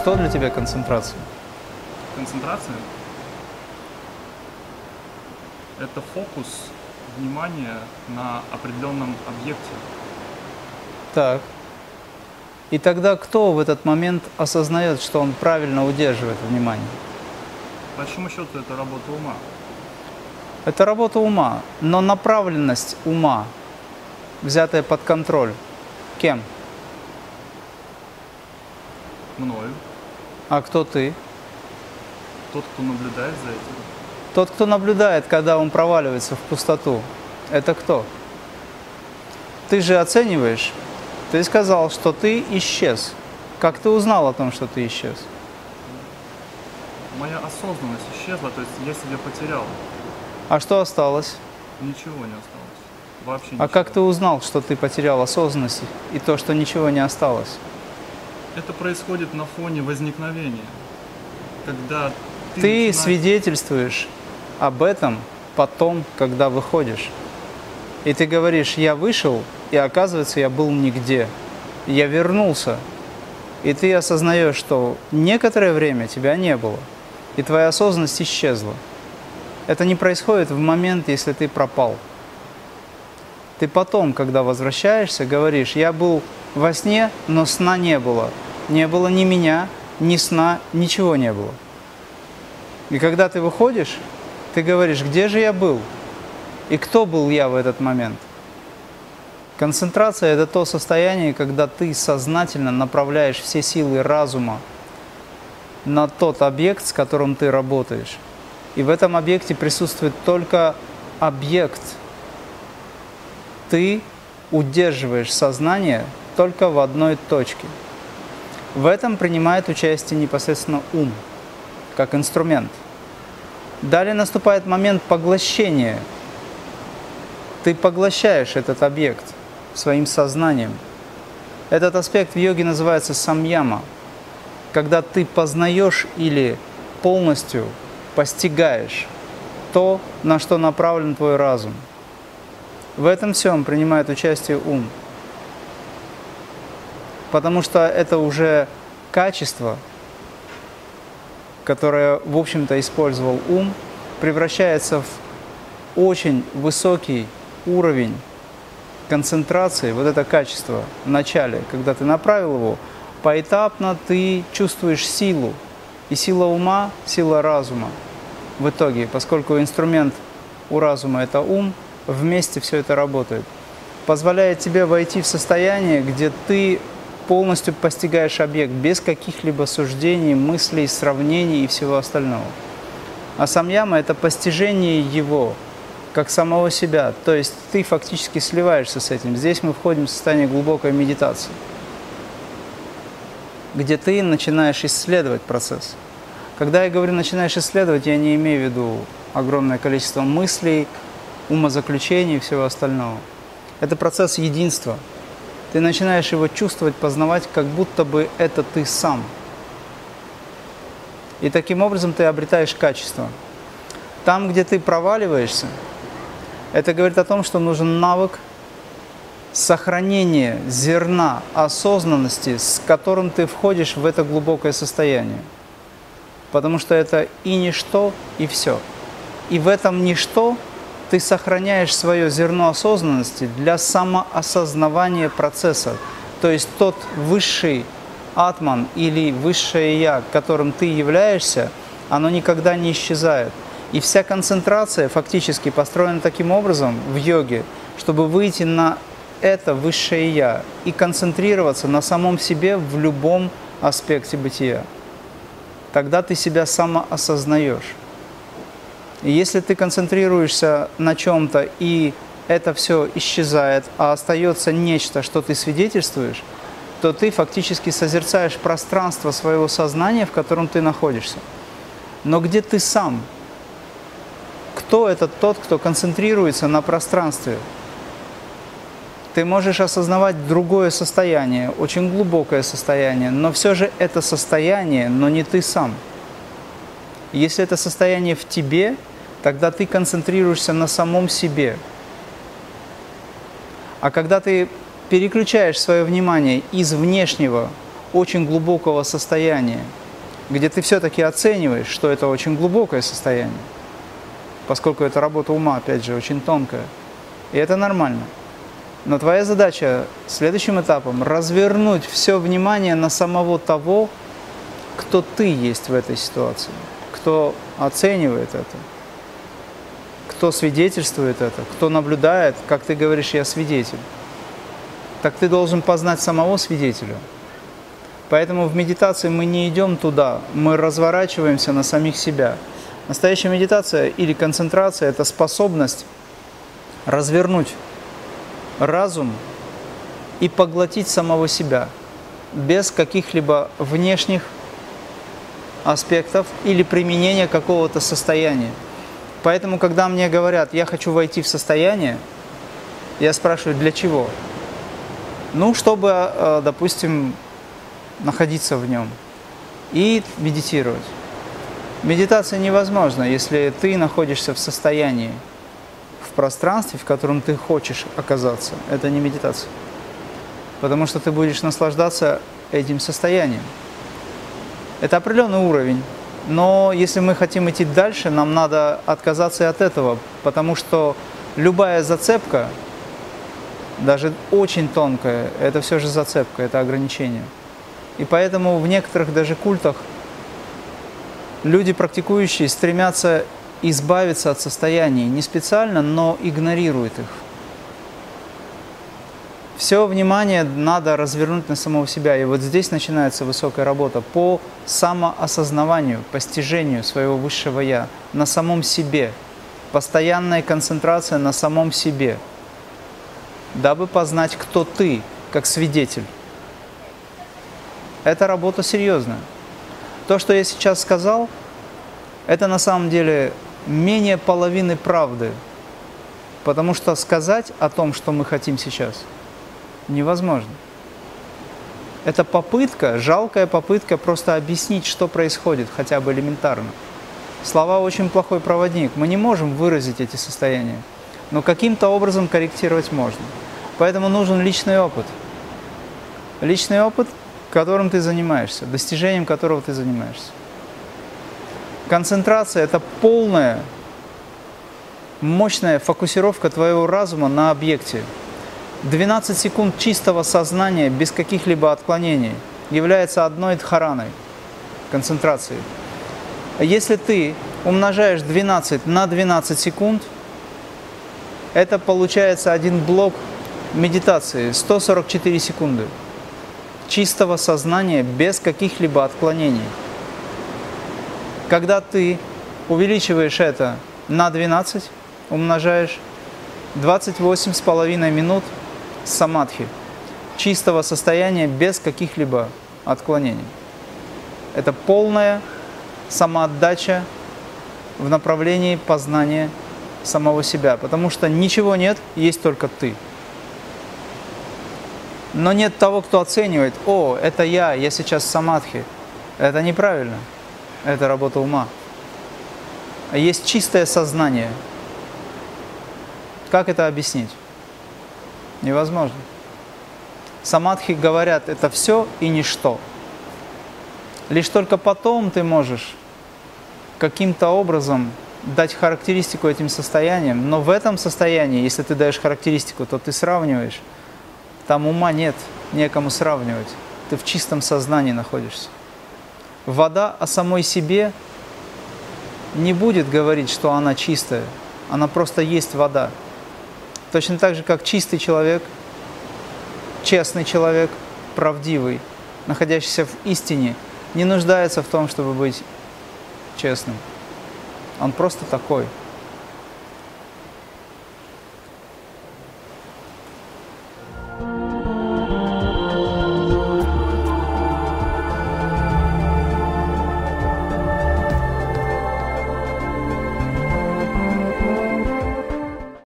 Что для тебя концентрация? Концентрация – это фокус внимания на определенном объекте. Так. И тогда кто в этот момент осознает, что он правильно удерживает внимание? По большому счету это работа ума. Это работа ума, но направленность ума, взятая под контроль, кем? Мною. А кто ты? Тот, кто наблюдает за этим. Тот, кто наблюдает, когда он проваливается в пустоту, это кто? Ты же оцениваешь. Ты сказал, что ты исчез. Как ты узнал о том, что ты исчез? Моя осознанность исчезла, то есть я себя потерял. А что осталось? Ничего не осталось. Вообще А ничего. как ты узнал, что ты потерял осознанность и то, что ничего не осталось? Это происходит на фоне возникновения. Когда ты, Ты начинаешь- свидетельствуешь об этом потом, когда выходишь. И ты говоришь, я вышел, и оказывается, я был нигде. Я вернулся. И ты осознаешь, что некоторое время тебя не было, и твоя осознанность исчезла. Это не происходит в момент, если ты пропал. Ты потом, когда возвращаешься, говоришь, я был во сне, но сна не было. Не было ни меня, ни сна, ничего не было. И когда ты выходишь, ты говоришь, где же я был? И кто был я в этот момент? Концентрация – это то состояние, когда ты сознательно направляешь все силы разума на тот объект, с которым ты работаешь. И в этом объекте присутствует только объект. Ты удерживаешь сознание только в одной точке. В этом принимает участие непосредственно ум, как инструмент. Далее наступает момент поглощения. Ты поглощаешь этот объект своим сознанием. Этот аспект в йоге называется самьяма, когда ты познаешь или полностью постигаешь то, на что направлен твой разум. В этом всем принимает участие ум. Потому что это уже качество, которое, в общем-то, использовал ум, превращается в очень высокий уровень концентрации, вот это качество в начале, когда ты направил его, поэтапно ты чувствуешь силу. И сила ума, сила разума в итоге, поскольку инструмент у разума – это ум, вместе все это работает. Позволяет тебе войти в состояние, где ты полностью постигаешь объект без каких-либо суждений, мыслей, сравнений и всего остального. А самьяма – это постижение его, как самого себя. То есть ты фактически сливаешься с этим. Здесь мы входим в состояние глубокой медитации, где ты начинаешь исследовать процесс. Когда я говорю «начинаешь исследовать», я не имею в виду огромное количество мыслей, умозаключений и всего остального. Это процесс единства. Ты начинаешь его чувствовать, познавать, как будто бы это ты сам. И таким образом ты обретаешь качество. Там, где ты проваливаешься, это говорит о том, что нужен навык сохранения зерна осознанности, с которым ты входишь в это глубокое состояние. Потому что это и ничто, и все. И в этом ничто ты сохраняешь свое зерно осознанности для самоосознавания процесса. То есть тот высший атман или высшее я, которым ты являешься, оно никогда не исчезает. И вся концентрация фактически построена таким образом в йоге, чтобы выйти на это высшее я и концентрироваться на самом себе в любом аспекте бытия. Тогда ты себя самоосознаешь. Если ты концентрируешься на чем-то и это все исчезает, а остается нечто, что ты свидетельствуешь, то ты фактически созерцаешь пространство своего сознания, в котором ты находишься. Но где ты сам? Кто этот тот, кто концентрируется на пространстве? Ты можешь осознавать другое состояние, очень глубокое состояние, но все же это состояние, но не ты сам. Если это состояние в тебе, тогда ты концентрируешься на самом себе. А когда ты переключаешь свое внимание из внешнего очень глубокого состояния, где ты все-таки оцениваешь, что это очень глубокое состояние, поскольку это работа ума, опять же, очень тонкая. И это нормально. Но твоя задача следующим этапом развернуть все внимание на самого того, кто ты есть в этой ситуации, кто оценивает это, кто свидетельствует это, кто наблюдает, как ты говоришь, я свидетель. Так ты должен познать самого свидетеля. Поэтому в медитации мы не идем туда, мы разворачиваемся на самих себя. Настоящая медитация или концентрация – это способность развернуть разум и поглотить самого себя без каких-либо внешних аспектов или применения какого-то состояния. Поэтому, когда мне говорят, я хочу войти в состояние, я спрашиваю, для чего? Ну, чтобы, э, допустим, находиться в нем и медитировать. Медитация невозможна, если ты находишься в состоянии, в пространстве, в котором ты хочешь оказаться. Это не медитация. Потому что ты будешь наслаждаться этим состоянием. Это определенный уровень. Но если мы хотим идти дальше, нам надо отказаться и от этого, потому что любая зацепка, даже очень тонкая, это все же зацепка, это ограничение. И поэтому в некоторых даже культах люди, практикующие, стремятся избавиться от состояний не специально, но игнорируют их. Все внимание надо развернуть на самого себя. И вот здесь начинается высокая работа по самоосознаванию, постижению своего высшего «я» на самом себе. Постоянная концентрация на самом себе, дабы познать, кто ты, как свидетель. Это работа серьезная. То, что я сейчас сказал, это на самом деле менее половины правды. Потому что сказать о том, что мы хотим сейчас, невозможно. Это попытка, жалкая попытка просто объяснить, что происходит, хотя бы элементарно. Слова очень плохой проводник. Мы не можем выразить эти состояния, но каким-то образом корректировать можно. Поэтому нужен личный опыт. Личный опыт которым ты занимаешься, достижением которого ты занимаешься. Концентрация – это полная, мощная фокусировка твоего разума на объекте. 12 секунд чистого сознания без каких-либо отклонений является одной дхараной, концентрацией. Если ты умножаешь 12 на 12 секунд, это получается один блок медитации, 144 секунды чистого сознания без каких-либо отклонений. Когда ты увеличиваешь это на 12, умножаешь 28 с половиной минут самадхи, чистого состояния без каких-либо отклонений. Это полная самоотдача в направлении познания самого себя, потому что ничего нет, есть только ты – но нет того, кто оценивает, о, это я, я сейчас самадхи. Это неправильно. Это работа ума. Есть чистое сознание. Как это объяснить? Невозможно. Самадхи говорят, это все и ничто. Лишь только потом ты можешь каким-то образом дать характеристику этим состояниям, но в этом состоянии, если ты даешь характеристику, то ты сравниваешь там ума нет, некому сравнивать. Ты в чистом сознании находишься. Вода о самой себе не будет говорить, что она чистая. Она просто есть вода. Точно так же, как чистый человек, честный человек, правдивый, находящийся в истине, не нуждается в том, чтобы быть честным. Он просто такой –